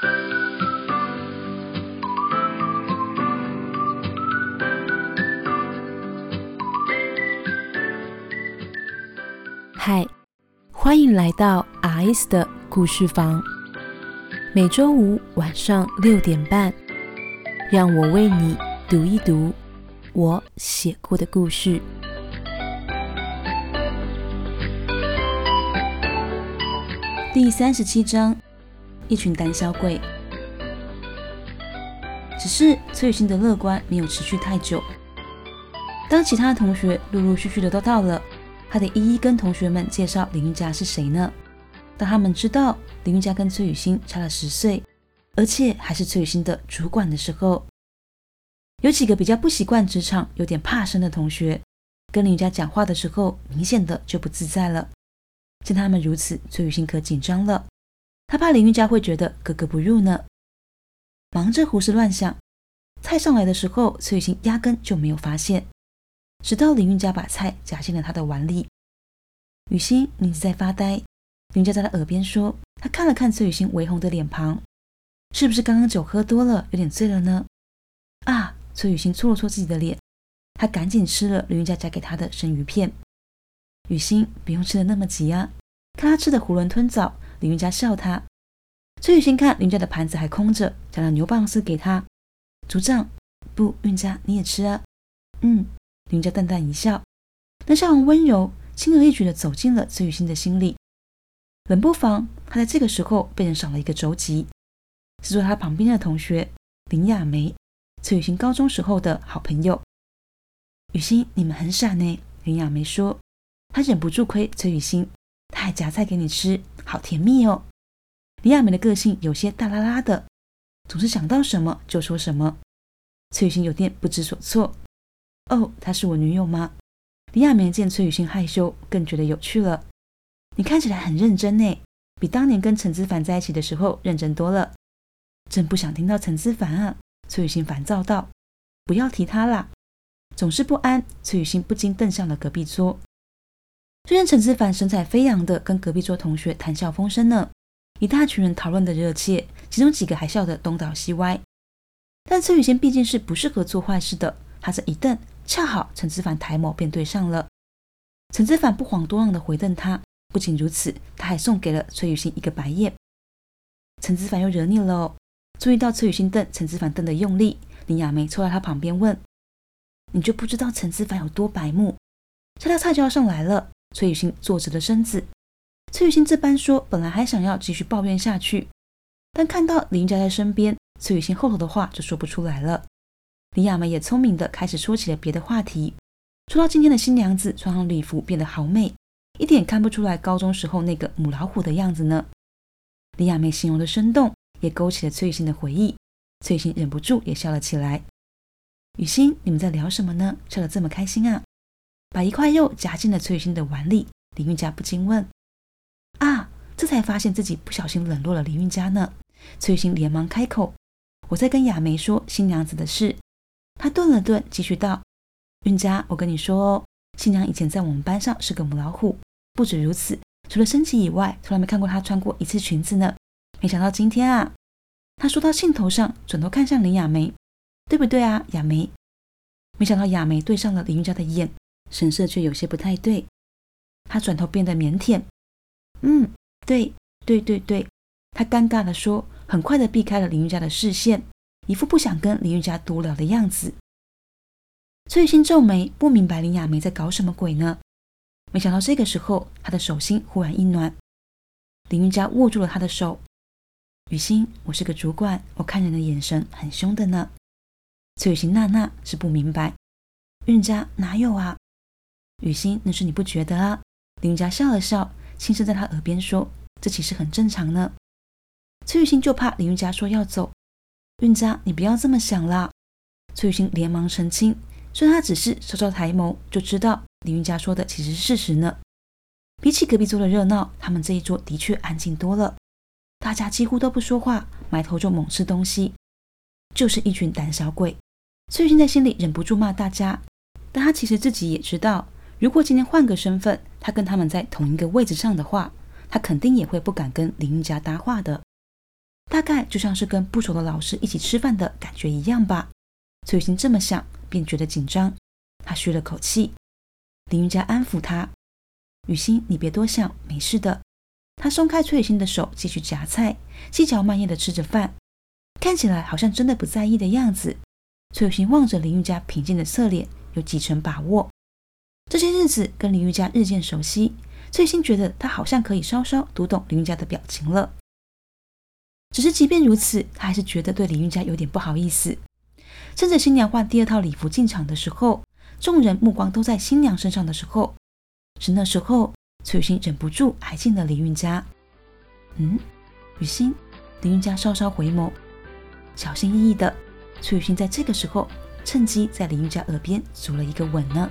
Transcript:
嗨，欢迎来到 R.S 的故事房。每周五晚上六点半，让我为你读一读我写过的故事。第三十七章：一群胆小鬼。只是崔雨欣的乐观没有持续太久。当其他同学陆陆续续的都到了。他得一一跟同学们介绍林云佳是谁呢？当他们知道林云佳跟崔雨欣差了十岁，而且还是崔雨欣的主管的时候，有几个比较不习惯职场、有点怕生的同学，跟林韵佳讲话的时候，明显的就不自在了。见他们如此，崔雨欣可紧张了，他怕林韵佳会觉得格格不入呢。忙着胡思乱想，菜上来的时候，崔雨欣压根就没有发现。直到林韵佳把菜夹进了他的碗里，雨欣，你是在发呆？林佳在他耳边说。他看了看崔雨欣微红的脸庞，是不是刚刚酒喝多了，有点醉了呢？啊！崔雨欣搓了搓自己的脸，他赶紧吃了林韵佳夹给他的生鱼片。雨欣，不用吃的那么急啊！看他吃的囫囵吞枣，林韵佳笑他。崔雨欣看林佳的盘子还空着，夹了牛蒡丝给他。组长，不，韵佳你也吃啊。嗯。林家淡淡一笑，那笑容温柔，轻而易举地走进了崔雨欣的心里。冷不防，他在这个时候被人赏了一个肘击，是坐他旁边的同学林雅梅，崔雨欣高中时候的好朋友。雨欣，你们很傻呢。林雅梅说，她忍不住亏崔雨欣，她还夹菜给你吃，好甜蜜哦。李雅梅的个性有些大拉拉的，总是想到什么就说什么。崔雨欣有点不知所措。哦，她是我女友吗？李亚梅见崔雨欣害羞，更觉得有趣了。你看起来很认真呢，比当年跟陈思凡在一起的时候认真多了。真不想听到陈思凡啊！崔雨欣烦躁道：“不要提他啦。”总是不安，崔雨欣不禁瞪向了隔壁桌。虽然陈思凡神采飞扬的跟隔壁桌同学谈笑风生呢，一大群人讨论的热切，其中几个还笑得东倒西歪，但崔雨欣毕竟是不适合做坏事的，他这一瞪。恰好陈志凡抬眸便对上了，陈志凡不遑多让的回瞪他。不仅如此，他还送给了崔雨欣一个白眼。陈志凡又惹你了哦！注意到崔雨欣瞪陈志凡瞪的用力，林雅梅凑在他旁边问：“你就不知道陈志凡有多白目？”这道菜就要上来了，崔雨欣坐直了身子。崔雨欣这般说，本来还想要继续抱怨下去，但看到林佳在身边，崔雨欣后头的话就说不出来了。李亚梅也聪明的开始说起了别的话题，说到今天的新娘子穿上礼服变得好美，一点看不出来高中时候那个母老虎的样子呢。李亚梅形容的生动，也勾起了崔雨欣的回忆，崔雨欣忍不住也笑了起来。雨欣，你们在聊什么呢？笑得这么开心啊！把一块肉夹进了崔雨欣的碗里，林韵佳不禁问：“啊，这才发现自己不小心冷落了林韵佳呢。”崔雨欣连忙开口：“我在跟亚梅说新娘子的事。”他顿了顿，继续道：“韵佳，我跟你说哦，新娘以前在我们班上是个母老虎。不止如此，除了升旗以外，从来没看过她穿过一次裙子呢。没想到今天啊，他说到兴头上，转头看向林雅梅，对不对啊，雅梅？没想到雅梅对上了林韵佳的眼，神色却有些不太对。他转头变得腼腆，嗯，对，对对对。他尴尬地说，很快的避开了林韵佳的视线。”一副不想跟林韵佳多聊的样子。崔雨欣皱眉，不明白林雅梅在搞什么鬼呢？没想到这个时候，她的手心忽然一暖，林韵佳握住了她的手。雨欣，我是个主管，我看人的眼神很凶的呢。崔雨欣娜娜是不明白，韵佳哪有啊？雨欣，那是你不觉得啊？林韵佳笑了笑，轻声在她耳边说：“这其实很正常呢。”崔雨欣就怕林韵佳说要走。韵佳，你不要这么想啦！崔雨欣连忙澄清，说他只是稍稍抬眸，就知道李韵佳说的其实是事实呢。比起隔壁桌的热闹，他们这一桌的确安静多了，大家几乎都不说话，埋头就猛吃东西，就是一群胆小鬼。崔雨欣在心里忍不住骂大家，但他其实自己也知道，如果今天换个身份，他跟他们在同一个位置上的话，他肯定也会不敢跟林韵佳搭话的。大概就像是跟不熟的老师一起吃饭的感觉一样吧。崔雨欣这么想，便觉得紧张。他吁了口气，林云佳安抚他：“雨欣，你别多想，没事的。”他松开崔雨欣的手，继续夹菜，细嚼慢咽地吃着饭，看起来好像真的不在意的样子。崔雨欣望着林玉佳平静的侧脸，有几成把握。这些日子跟林玉佳日渐熟悉，翠心觉得他好像可以稍稍读懂林玉佳的表情了。只是即便如此，他还是觉得对林玉佳有点不好意思。趁着新娘换第二套礼服进场的时候，众人目光都在新娘身上的时候，是那时候翠心忍不住挨近了林玉佳。嗯，雨欣，林玉佳稍稍回眸，小心翼翼的。崔雨欣在这个时候趁机在林玉佳耳边组了一个吻呢。